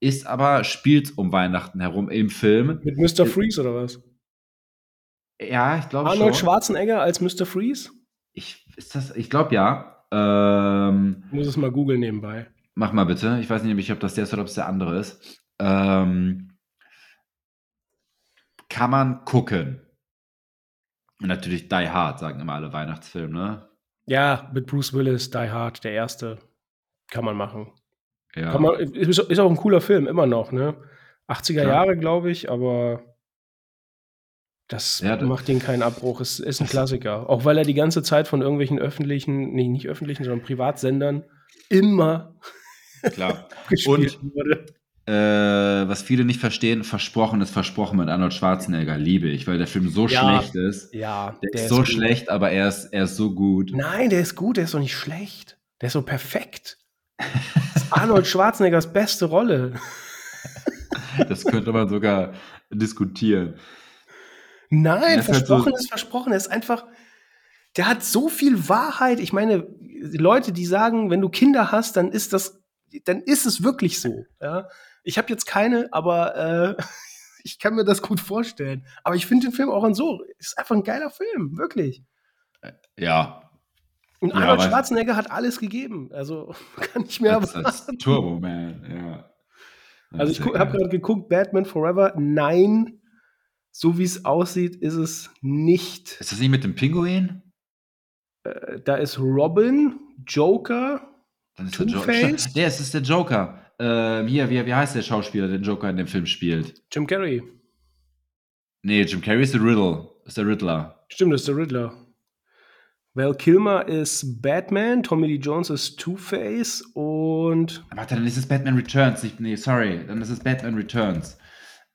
ist aber, spielt um Weihnachten herum im Film. Mit Mr. Freeze oder was? Ja, ich glaube Arnold schon. Schwarzenegger als Mr. Freeze? Ich, ist das, ich glaube ja. Ähm, Ich muss es mal googeln nebenbei. mach mal bitte. Ich weiß nicht, ob das der ist oder ob es der andere ist. Ähm, kann man gucken. Und natürlich Die Hard, sagen immer alle Weihnachtsfilme, ne? Ja, mit Bruce Willis, Die Hard, der erste. Kann man machen. Ja. Kann man, ist, ist auch ein cooler Film, immer noch, ne? 80er Klar. Jahre, glaube ich, aber das Ja, macht ihn keinen Abbruch. Es ist ein Klassiker. Auch weil er die ganze Zeit von irgendwelchen öffentlichen, nee, nicht öffentlichen, sondern Privatsendern immer (laughs) Klar. gespielt wurde. Äh, was viele nicht verstehen, versprochen ist versprochen mit Arnold Schwarzenegger. Liebe ich, weil der Film so Ja. schlecht ist. Ja, Der, ist so gut. schlecht, aber er ist, er ist so gut. Nein, der ist gut, der ist doch nicht schlecht. Der ist so perfekt. Das ist Arnold Schwarzeneggers beste Rolle. (laughs) Das könnte man sogar diskutieren. Nein, Er ist halt versprochen so- ist versprochen. Er ist einfach, der hat so viel Wahrheit. Ich meine, Leute, die sagen, wenn du Kinder hast, dann ist das, dann ist es wirklich so. Ja? Ich habe jetzt keine, aber äh, (laughs) ich kann mir das gut vorstellen. Aber ich finde den Film auch an so, ist einfach ein geiler Film, wirklich. Ja, Und Ja, Arnold aber- Schwarzenegger hat alles gegeben. Also (laughs) kann ich mir als Turbo Man, ja. Also ich habe gerade geguckt, Batman Forever. Nein, so wie es aussieht, ist es nicht. Ist das nicht mit dem Pinguin? Äh, Da ist Robin, Joker. Dann ist der Joker. Stimmt, Der ist, der Joker. Ähm, hier, wie, wie heißt der Schauspieler, der den Joker in dem Film spielt? Jim Carrey. Nee, Jim Carrey ist der Riddle. Ist der Riddler. Stimmt, das ist der Riddler. Val Kilmer ist Batman, Tommy Lee Jones ist Two-Face und Warte, dann ist es Batman Returns. Nicht, nee, sorry. Dann ist es Batman Returns.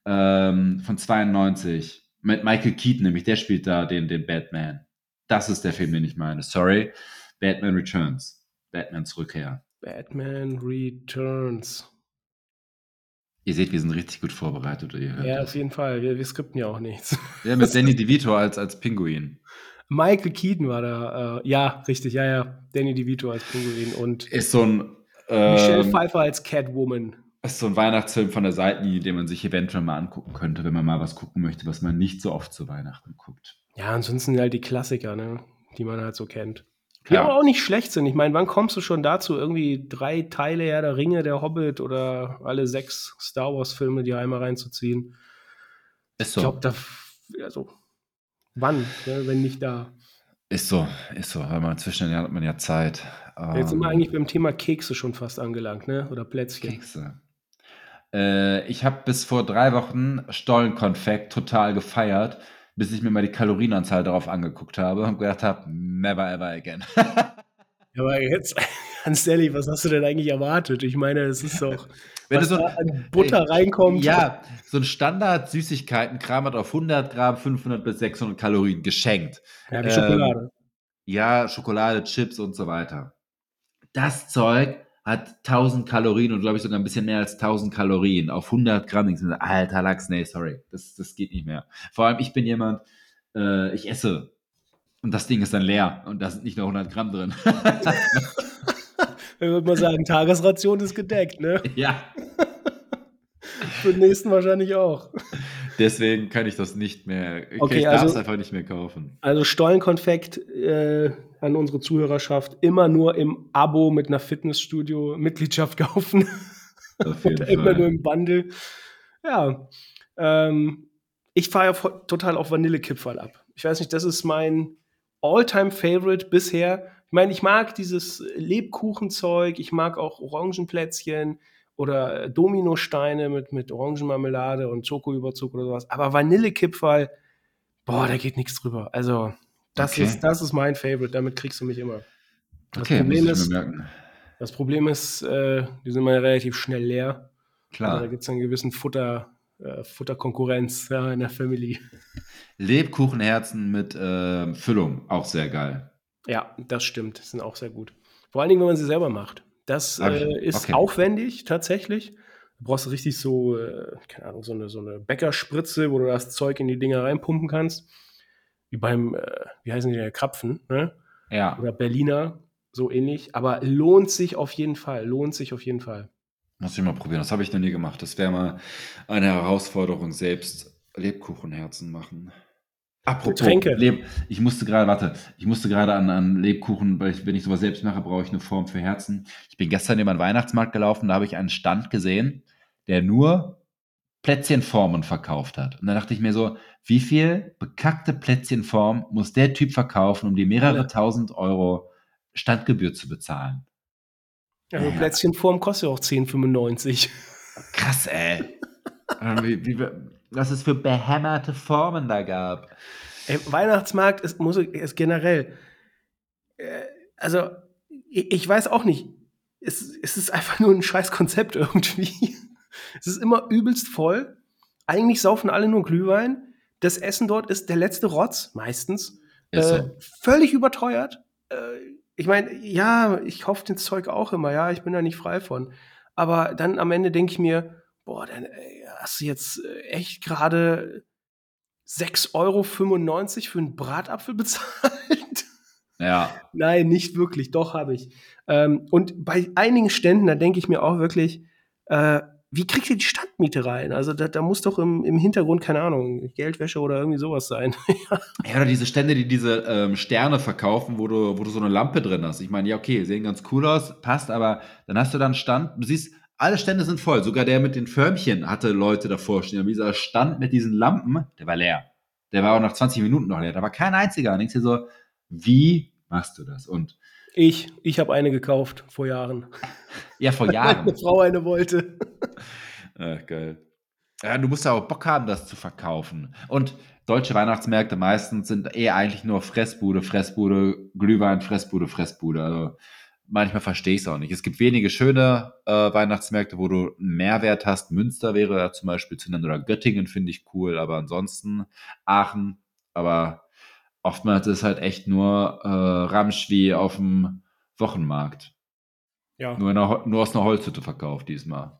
Ähm, von 92. Mit Michael Keaton, nämlich der spielt da den, den Batman. Das ist der Film, den ich meine. Sorry. Batman Returns. Batmans Rückkehr. Batman Returns. Ihr seht, wir sind richtig gut vorbereitet. Ihr hört Ja, das. auf jeden Fall. Wir, wir skripten ja auch nichts. ja, mit Danny DeVito als, als Pinguin. Michael Keaton war da. Äh, ja, richtig, ja, ja. Danny DeVito als Pinguin und Ist so ein. Michelle Ähm, Pfeiffer als Catwoman. Ist so ein Weihnachtsfilm von der Seitenlinie, den man sich eventuell mal angucken könnte, wenn man mal was gucken möchte, was man nicht so oft zu Weihnachten guckt. Ja, ansonsten halt die Klassiker, ne? die man halt so kennt. Die Klar. aber auch nicht schlecht sind. Ich meine, wann kommst du schon dazu, irgendwie drei Teile Herr der Ringe, der Hobbit oder alle sechs Star Wars-Filme, die einmal reinzuziehen? Ist Ich so. glaube, da, also, wann, ne, wenn nicht da? Ist so, ist so. Weil man inzwischen ja, hat man ja Zeit. Jetzt sind wir Ähm, eigentlich beim Thema Kekse schon fast angelangt, ne? Oder Plätzchen. Kekse. Äh, ich habe bis vor drei Wochen Stollenkonfekt total gefeiert, bis ich mir mal die Kalorienanzahl darauf angeguckt habe und gedacht habe, never ever again. (laughs) Aber jetzt, ganz ehrlich, was hast du denn eigentlich erwartet? Ich meine, es ist doch, (laughs) Wenn was du so- da an Butter reinkommt. ja, so ein Standard-Süßigkeiten-Kram hat auf 100 Gramm 500 bis 600 Kalorien geschenkt. ja wie ähm, Schokolade. Ja, Schokolade, Chips und so weiter. Das Zeug hat 1000 Kalorien und glaube ich sogar ein bisschen mehr als 1000 Kalorien auf 100 Gramm. Ich so, Alter Lachs, nee, sorry, das, das geht nicht mehr. Vor allem, ich bin jemand, äh, ich esse und das Ding ist dann leer und da sind nicht nur 100 Gramm drin. (laughs) Ich würde mal sagen, Tagesration ist gedeckt, ne? (laughs) ja, (laughs) Für den nächsten wahrscheinlich auch. deswegen kann ich das nicht mehr, Okay, ich darf es also- einfach nicht mehr kaufen. Also Stollenkonfekt äh, an unsere Zuhörerschaft immer nur im Abo mit einer Fitnessstudio-Mitgliedschaft kaufen. Oder (laughs) immer nur im Bundle. Ja. Ähm, ich fahre ja total auf Vanillekipferl ab. Ich weiß nicht, das ist mein All-Time-Favorite bisher. Ich meine, ich mag dieses Lebkuchenzeug, ich mag auch Orangenplätzchen oder Dominosteine mit, mit Orangenmarmelade und Schokoüberzug oder sowas. Aber Vanillekipferl, boah, da geht nichts drüber. Also, das, Okay. ist, das ist mein Favorite, damit kriegst du mich immer. Das Okay, Problem ist, das Problem ist, äh, die sind mal relativ schnell leer. Also Klar. da gibt es einen gewissen Futter, äh, Futterkonkurrenz ja, in der Family. Lebkuchenherzen mit äh, Füllung, auch sehr geil. Ja, das stimmt. Sind auch sehr gut. Vor allen Dingen, wenn man sie selber macht. Das äh, ist okay. aufwendig tatsächlich. Du brauchst richtig so, äh, keine Ahnung, so eine, so eine Bäckerspritze, wo du das Zeug in die Dinger reinpumpen kannst. Wie beim, äh, wie heißen die, Krapfen, ne? Ja. Oder Berliner, so ähnlich. Aber lohnt sich auf jeden Fall. Lohnt sich auf jeden Fall. Muss ich mal probieren. Das habe ich noch nie gemacht. Das wäre mal eine Herausforderung, selbst Lebkuchenherzen machen. Apropos Getränke. Leb ich musste gerade, warte, ich musste gerade an, an Lebkuchen, weil ich, wenn ich sowas selbst mache, brauche ich eine Form für Herzen. Ich bin gestern über den Weihnachtsmarkt gelaufen, da habe ich einen Stand gesehen, der nur Plätzchenformen verkauft hat. Und da dachte ich mir so, wie viel bekackte Plätzchenform muss der Typ verkaufen, um die mehrere tausend Euro Standgebühr zu bezahlen? Also Ja. Plätzchenform kostet ja auch 10,95. Krass, ey. (laughs) Ähm, wie, wie, was es für behämmerte Formen da gab. Ey, Weihnachtsmarkt ist, muss, ist generell. Äh, also, ich, ich weiß auch nicht. Es, es ist einfach nur ein scheiß Konzept (laughs) irgendwie. Es ist immer übelst voll. Eigentlich saufen alle nur Glühwein. Das Essen dort ist der letzte Rotz, meistens. Ist Äh, völlig überteuert. Äh, ich meine, ja, ich kaufe das Zeug auch immer, ja, ich bin da nicht frei von. Aber dann am Ende denke ich mir, boah, dann ey, hast du jetzt äh, echt gerade 6,95 Euro für einen Bratapfel (laughs) bezahlt? Ja. Nein, nicht wirklich, doch habe ich. Ähm, und bei einigen Ständen, da denke ich mir auch wirklich, äh, wie kriegt ihr die Standmiete rein? Also da, da muss doch im, im Hintergrund, keine Ahnung, Geldwäsche oder irgendwie sowas sein. (laughs) Ja, oder diese Stände, die diese ähm, Sterne verkaufen, wo du, wo du so eine Lampe drin hast. Ich meine, ja, okay, sehen ganz cool aus, passt, aber dann hast du dann Stand, du siehst, alle Stände sind voll. Sogar der mit den Förmchen hatte Leute davor stehen. Aber dieser Stand mit diesen Lampen, der war leer. Der war auch nach 20 Minuten noch leer. Da war kein einziger. Und denkst dir so, wie machst du das? Und Ich, ich habe eine gekauft vor Jahren. ja, vor (laughs) Meine Jahren. Frau eine wollte. Ach, geil. Ja, du musst ja auch Bock haben, das zu verkaufen. Und deutsche Weihnachtsmärkte meistens sind eher eigentlich nur Fressbude, Fressbude, Glühwein, Fressbude, Fressbude. Also manchmal verstehe ich es auch nicht. Es gibt wenige schöne äh, Weihnachtsmärkte, wo du einen Mehrwert hast. Münster wäre da zum Beispiel zu nennen oder Göttingen finde ich cool, aber ansonsten Aachen. Aber oftmals ist halt echt nur äh, Ramsch wie auf dem Wochenmarkt. Ja. Nur, Ho- nur aus einer Holzhütte verkauft diesmal.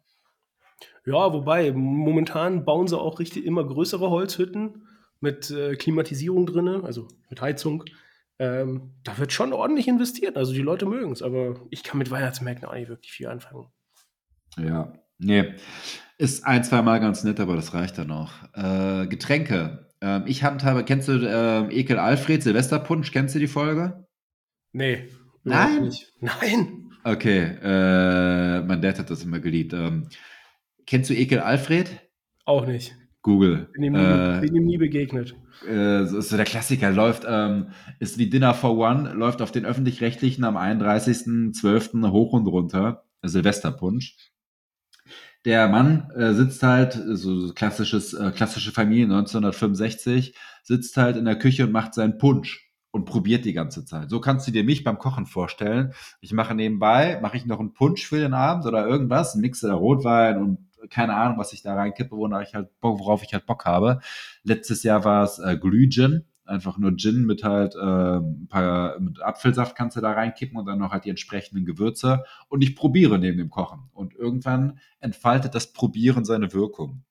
Ja, wobei, momentan bauen sie auch richtig immer größere Holzhütten mit äh, Klimatisierung drin, also mit Heizung. Ähm, da wird schon ordentlich investiert. Also die Leute mögen es, aber ich kann mit Weihnachtsmärkten auch nicht wirklich viel anfangen. Ja, nee. Ist ein, zwei Mal ganz nett, aber das reicht dann auch. Äh, Getränke. Ähm, ich handhabe, kennst du ähm, Ekel Alfred, Silvesterpunsch? Kennst du die Folge? Nee. Nein? Nicht. Nein. Okay, äh, mein Dad hat das immer geliebt. Ähm, kennst du Ekel Alfred? Auch nicht. Google. Bin ihm nie, Äh, bin ihm nie begegnet. äh, so ist so der Klassiker, läuft, ähm, ist wie Dinner for One, läuft auf den öffentlich-rechtlichen am 31.12. hoch und runter, Silvesterpunsch. Der Mann äh, sitzt halt, so klassisches, äh, klassische Familie 1965, sitzt halt in der Küche und macht seinen Punsch und probiert die ganze Zeit. So kannst du dir mich beim Kochen vorstellen. Ich mache nebenbei, mache ich noch einen Punsch für den Abend oder irgendwas, mixe da Rotwein und keine Ahnung, was ich da reinkippe, wonach ich halt, worauf ich halt Bock habe. Letztes Jahr war es äh, Glühgin, einfach nur Gin mit halt äh, ein paar mit Apfelsaft kannst du da reinkippen und dann noch halt die entsprechenden Gewürze und ich probiere neben dem Kochen und irgendwann entfaltet das Probieren seine Wirkung.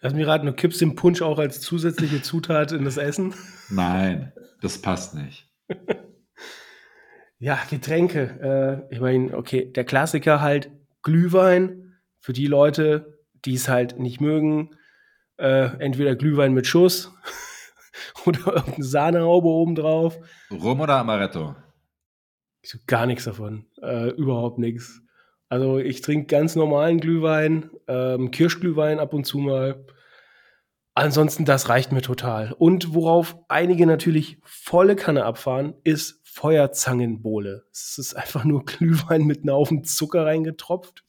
Lass mich raten, du kippst den Punsch auch als zusätzliche Zutat in das Essen. Nein, das passt nicht. (laughs) Ja, Getränke. Äh, ich meine, okay, der Klassiker halt Glühwein. Für die Leute, die es halt nicht mögen, äh, entweder Glühwein mit Schuss (laughs) oder irgendeine Sahnehaube obendrauf. Rum oder Amaretto? Ich gar nichts davon. Äh, überhaupt nichts. Also ich trinke ganz normalen Glühwein, ähm, Kirschglühwein ab und zu mal. Ansonsten, das reicht mir total. Und worauf einige natürlich volle Kanne abfahren, ist Feuerzangenbowle. Es ist einfach nur Glühwein mit einem Haufen Zucker reingetropft.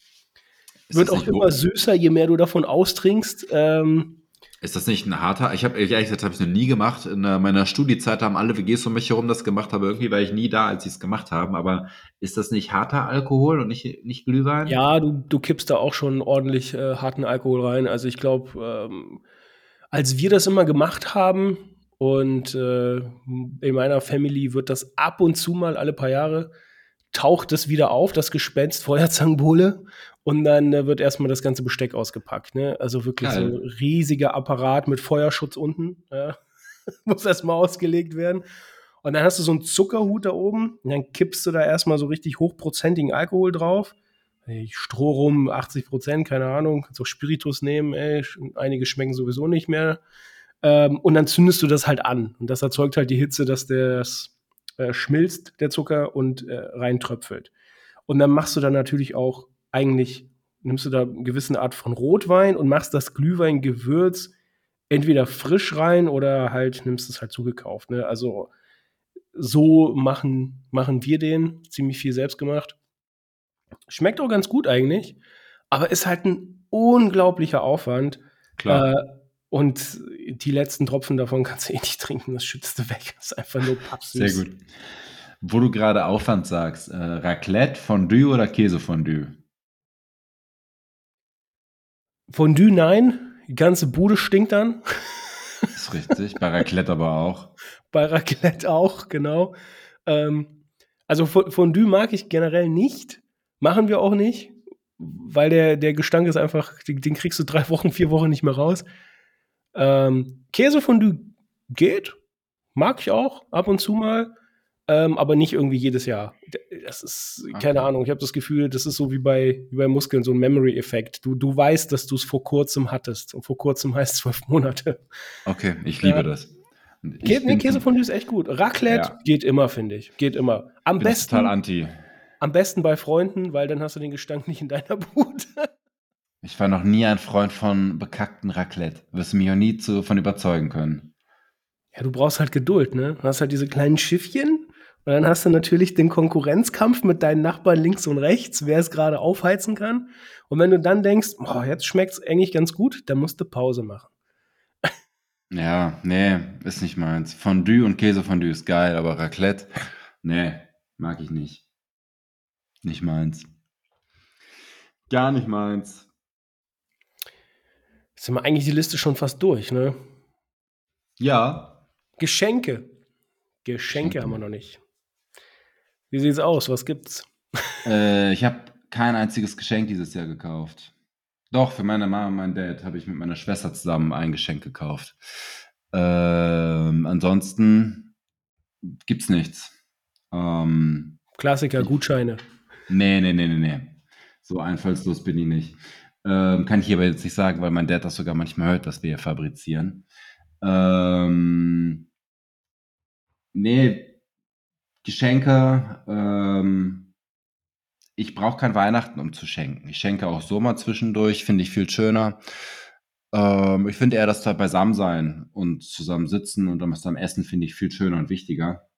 Ist Wird auch immer süßer, je mehr du davon austrinkst. Ähm, Ist das nicht ein harter? Ich habe ehrlich gesagt, habe ich noch nie gemacht. In äh, meiner Studiezeit haben alle WGs um mich herum das gemacht, aber irgendwie war ich nie da, als sie es gemacht haben. Aber ist das nicht harter Alkohol und nicht, nicht Glühwein? Ja, du, du kippst da auch schon ordentlich äh, harten Alkohol rein. Also ich glaube, ähm, als wir das immer gemacht haben und äh, in meiner Family wird das ab und zu mal alle paar Jahre taucht es wieder auf, das Gespenst Feuerzangenbowle und dann äh, wird erstmal das ganze Besteck ausgepackt. Ne? Also wirklich so Geil. ein riesiger Apparat mit Feuerschutz unten. Ja. (laughs) Muss erstmal ausgelegt werden. Und dann hast du so einen Zuckerhut da oben und dann kippst du da erstmal so richtig hochprozentigen Alkohol drauf. Ey, Stroh rum, 80 Prozent, keine Ahnung. Kannst auch Spiritus nehmen, ey. Einige schmecken sowieso nicht mehr. Ähm, und dann zündest du das halt an. Und das erzeugt halt die Hitze, dass das äh, schmilzt, der Zucker, und äh, reintröpfelt. Und dann machst du dann natürlich auch eigentlich, nimmst du da eine gewisse Art von Rotwein und machst das Glühweingewürz entweder frisch rein oder halt nimmst es halt zugekauft. Ne? Also so machen, machen wir den, ziemlich viel selbst gemacht. Schmeckt auch ganz gut eigentlich, aber ist halt ein unglaublicher Aufwand. Klar. Äh, und die letzten Tropfen davon (laughs) kannst du eh nicht trinken, das schützt du weg. Das ist einfach nur pappsüß. Sehr gut. Wo du gerade Aufwand sagst, äh, Raclette, Fondue oder Käsefondue? Fondue nein, die ganze Bude stinkt dann. Das (laughs) ist richtig, bei Raclette aber auch. Bei Raclette auch, genau. Ähm, also Fondue mag ich generell nicht, machen wir auch nicht, weil der, der Gestank ist einfach, den, den kriegst du drei Wochen, vier Wochen nicht mehr raus. Ähm, Käsefondue geht, mag ich auch ab und zu mal, ähm, aber nicht irgendwie jedes Jahr. Das ist, keine Ahnung, ich habe das Gefühl, das ist so wie bei, wie bei Muskeln, so ein Memory-Effekt. Du, du weißt, dass du es vor kurzem hattest und vor kurzem heißt zwölf Monate. Okay, ich liebe ja. das. Geht, nee, Käsefondue ist echt gut. Raclette ja. geht immer, finde ich. Geht immer. Am bin besten. total anti. Am besten bei Freunden, weil dann hast du den Gestank nicht in deiner Bude. Ich war noch nie ein Freund von bekackten Raclette. Wirst du mich auch nie zu, von überzeugen können. Ja, du brauchst halt Geduld, ne? Du hast halt diese kleinen Schiffchen und dann hast du natürlich den Konkurrenzkampf mit deinen Nachbarn links und rechts, wer es gerade aufheizen kann. Und wenn du dann denkst, oh, jetzt schmeckt es eigentlich ganz gut, dann musst du Pause machen. Ja, nee, ist nicht meins. Fondue und Käsefondue ist geil, aber Raclette, nee, mag ich nicht. Nicht meins. Gar nicht meins. Jetzt sind wir eigentlich die Liste schon fast durch, ne? Ja. Geschenke. Geschenke haben wir noch nicht. Wie sieht's aus? Was gibt's? Äh, ich habe kein einziges Geschenk dieses Jahr gekauft. Doch, für meine Mama und meinen Dad habe ich mit meiner Schwester zusammen ein Geschenk gekauft. Ähm, ansonsten gibt's nichts. Ähm, Klassiker, Gutscheine. Nee, nee, nee, nee, nee. So einfallslos bin ich nicht. Ähm, kann ich hier aber jetzt nicht sagen, weil mein Dad das sogar manchmal hört, was wir hier fabrizieren. Ähm, nee, Geschenke, ähm, ich brauche kein Weihnachten, um zu schenken. Ich schenke auch so mal zwischendurch, finde ich viel schöner. Ähm, ich finde eher das da beisammen sein und zusammen sitzen und dann was am Essen finde ich viel schöner und wichtiger.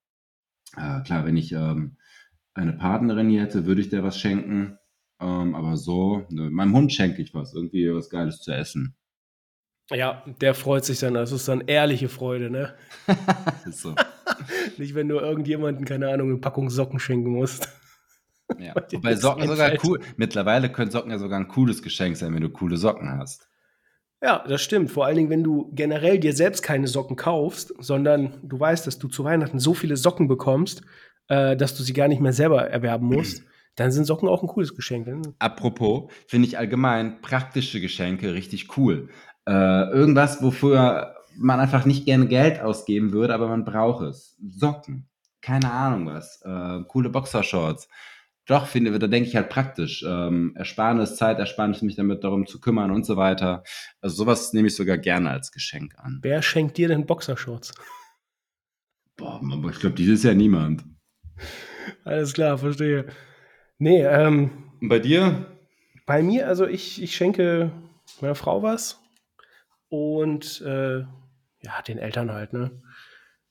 Äh, klar, wenn ich ähm, eine Partnerin hier hätte, würde ich der was schenken. Ähm, aber so, ne, meinem Hund schenke ich was, irgendwie was Geiles zu essen. Ja, der freut sich dann. Das ist dann ehrliche Freude, ne? (laughs) so. (laughs) Nicht, wenn du irgendjemanden, keine Ahnung, eine Packung Socken schenken musst. Ja. (laughs) Wobei Socken sogar cool. Mittlerweile können Socken ja sogar ein cooles Geschenk sein, wenn du coole Socken hast. Ja, das stimmt. Vor allen Dingen, wenn du generell dir selbst keine Socken kaufst, sondern du weißt, dass du zu Weihnachten so viele Socken bekommst, äh, dass du sie gar nicht mehr selber erwerben musst. (clears throat) Dann sind Socken auch ein cooles Geschenk. Apropos, finde ich allgemein praktische Geschenke richtig cool. Äh, irgendwas, wofür man einfach nicht gerne Geld ausgeben würde, aber man braucht es. Socken. Keine Ahnung was. Äh, coole Boxershorts. Doch, finde, da denke ich halt praktisch. Ähm, Ersparnis, Zeit, Ersparnis, mich damit darum zu kümmern und so weiter. Also sowas nehme ich sogar gerne als Geschenk an. Wer schenkt dir denn Boxershorts? Boah, ich glaube, dieses Jahr niemand. (laughs) Alles klar, verstehe. Nee, ähm. Bei dir? Bei mir, also ich, ich schenke meiner Frau was und äh, ja, den Eltern halt, ne?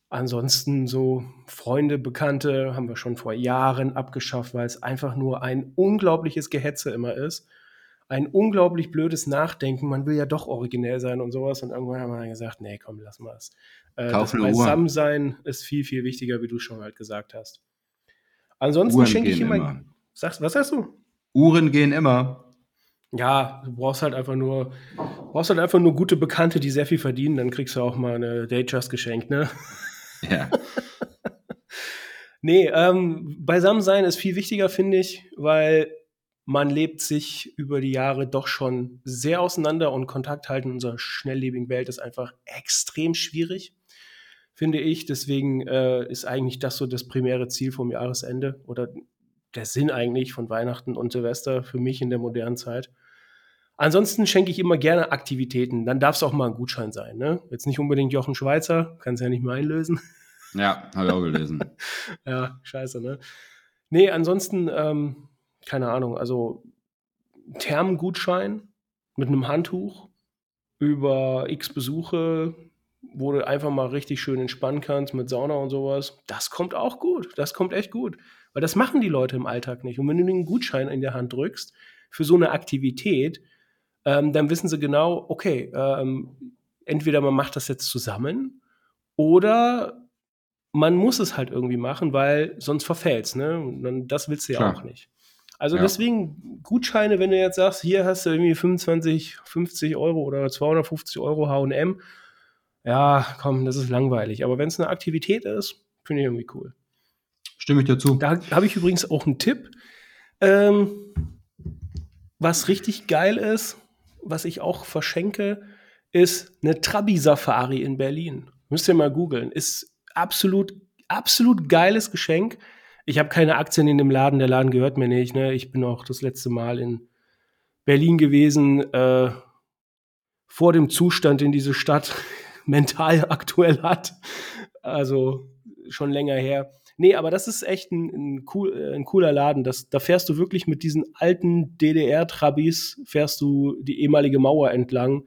Ansonsten so Freunde, Bekannte haben wir schon vor Jahren abgeschafft, weil es einfach nur ein unglaubliches Gehetze immer ist. Ein unglaublich blödes Nachdenken. Man will ja doch originell sein und sowas. Und irgendwann haben wir dann gesagt, nee, komm, lass mal es. Äh, das Beisammensein ist viel, viel wichtiger, wie du schon halt gesagt hast. Ansonsten schenke ich immer, immer. Sagst, was sagst du? Uhren gehen immer. Ja, du brauchst halt einfach nur, brauchst halt einfach nur gute Bekannte, die sehr viel verdienen, dann kriegst du auch mal eine Datejust geschenkt, ne? Ja. (laughs) nee, ähm, beisammen sein ist viel wichtiger, finde ich, weil man lebt sich über die Jahre doch schon sehr auseinander und Kontakt halten in unserer schnelllebigen Welt ist einfach extrem schwierig finde ich. Deswegen äh, ist eigentlich das so das primäre Ziel vom Jahresende oder der Sinn eigentlich von Weihnachten und Silvester für mich in der modernen Zeit. Ansonsten schenke ich immer gerne Aktivitäten. Dann darf es auch mal ein Gutschein sein. Ne? Jetzt nicht unbedingt Jochen Schweizer, kann es ja nicht mehr einlösen. Ja, habe ich auch gelesen. (laughs) ja, scheiße, ne? Nee, ansonsten, ähm, keine Ahnung, also Thermengutschein mit einem Handtuch über x Besuche, wo du einfach mal richtig schön entspannen kannst mit Sauna und sowas. Das kommt auch gut. Das kommt echt gut. Weil das machen die Leute im Alltag nicht. Und wenn du den Gutschein in der Hand drückst für so eine Aktivität, ähm, dann wissen sie genau, okay, ähm, entweder man macht das jetzt zusammen oder man muss es halt irgendwie machen, weil sonst verfällt's, ne? Und dann, das willst du ja Klar. auch nicht. Also ja. deswegen Gutscheine, wenn du jetzt sagst, hier hast du irgendwie 25, 50 Euro oder 250 Euro H&M, ja, komm, das ist langweilig. Aber wenn es eine Aktivität ist, finde ich irgendwie cool. Stimme ich dazu. Da habe ich übrigens auch einen Tipp. Ähm, was richtig geil ist, was ich auch verschenke, ist eine Trabi-Safari in Berlin. Müsst ihr mal googeln. Ist absolut, absolut geiles Geschenk. Ich habe keine Aktien in dem Laden, der Laden gehört mir nicht. Ne? Ich bin auch das letzte Mal in Berlin gewesen, äh, vor dem Zustand, den diese Stadt (laughs) mental aktuell hat. Also schon länger her. Nee, aber das ist echt ein, ein, cool, äh, ein cooler Laden. Das, da fährst du wirklich mit diesen alten DDR-Trabis, fährst du die ehemalige Mauer entlang.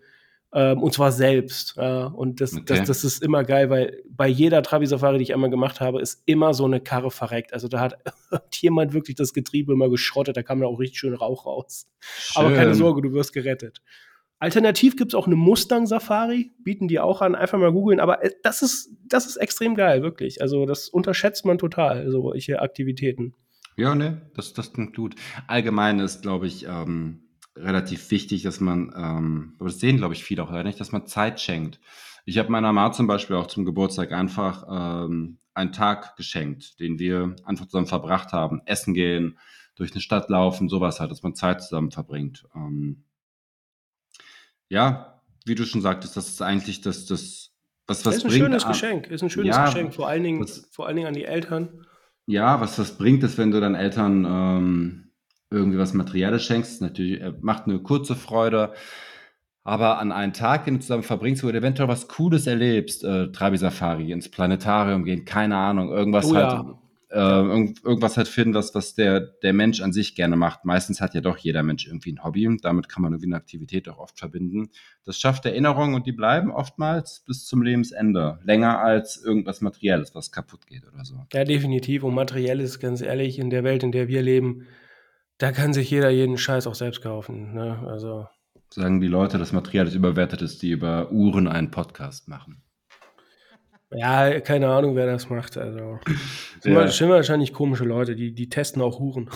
Ähm, und zwar selbst. Äh, und das, okay. das, das ist immer geil, weil bei jeder Trabi-Safari, die ich einmal gemacht habe, ist immer so eine Karre verreckt. Also da hat (laughs) jemand wirklich das Getriebe immer geschrottet, da kam da auch richtig schön Rauch raus. Schön. Aber keine Sorge, du wirst gerettet. Alternativ gibt es auch eine Mustang-Safari, bieten die auch an, einfach mal googeln. Aber äh, das ist, das ist extrem geil, wirklich. Also das unterschätzt man total, solche Aktivitäten. Ja, ne, das, das klingt gut. Allgemein ist, glaube ich, ähm, relativ wichtig, dass man, ähm, das sehen, glaube ich, viele auch leider nicht, dass man Zeit schenkt. Ich habe meiner Mama zum Beispiel auch zum Geburtstag einfach ähm, einen Tag geschenkt, den wir einfach zusammen verbracht haben. Essen gehen, durch eine Stadt laufen, sowas halt, dass man Zeit zusammen verbringt. Ähm, ja, wie du schon sagtest, das ist eigentlich das, das was, was ist ein bringt. schönes Geschenk, ist ein schönes ja, Geschenk, vor allen Dingen, was, vor allen Dingen an die Eltern. Ja, was das bringt, ist, wenn du deinen Eltern ähm, irgendwie was Materielles schenkst. Natürlich äh, macht eine kurze Freude, aber an einen Tag, den du zusammen verbringst, wo du eventuell was Cooles erlebst, äh, Trabi Safari, ins Planetarium gehen, keine Ahnung, irgendwas oh, halt. Ja äh, irgend, irgendwas halt finden, was, was der, der Mensch an sich gerne macht. Meistens hat ja doch jeder Mensch irgendwie ein Hobby und damit kann man irgendwie eine Aktivität auch oft verbinden. Das schafft Erinnerungen und die bleiben oftmals bis zum Lebensende. Länger als irgendwas Materielles, was kaputt geht oder so. Ja, definitiv. Und Materielles, ganz ehrlich, in der Welt, in der wir leben, da kann sich jeder jeden Scheiß auch selbst kaufen. Ne? Also. Sagen die Leute, dass Material überwertet ist, die über Uhren einen Podcast machen. Ja, keine Ahnung, wer das macht. Also (clears throat) sind, ja. sind wahrscheinlich komische Leute, die, die testen auch Huren.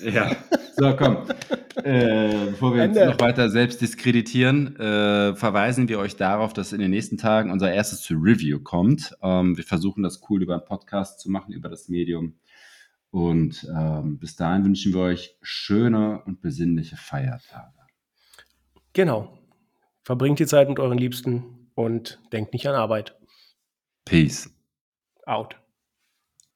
Ja, so komm. (laughs) äh, bevor wir Ende. uns noch weiter selbst diskreditieren, äh, verweisen wir euch darauf, dass in den nächsten Tagen unser erstes Review kommt. Ähm, wir versuchen das cool über einen Podcast zu machen, über das Medium. Und ähm, bis dahin wünschen wir euch schöne und besinnliche Feiertage. Genau. Verbringt die Zeit mit euren Liebsten und denkt nicht an Arbeit. Peace. Out.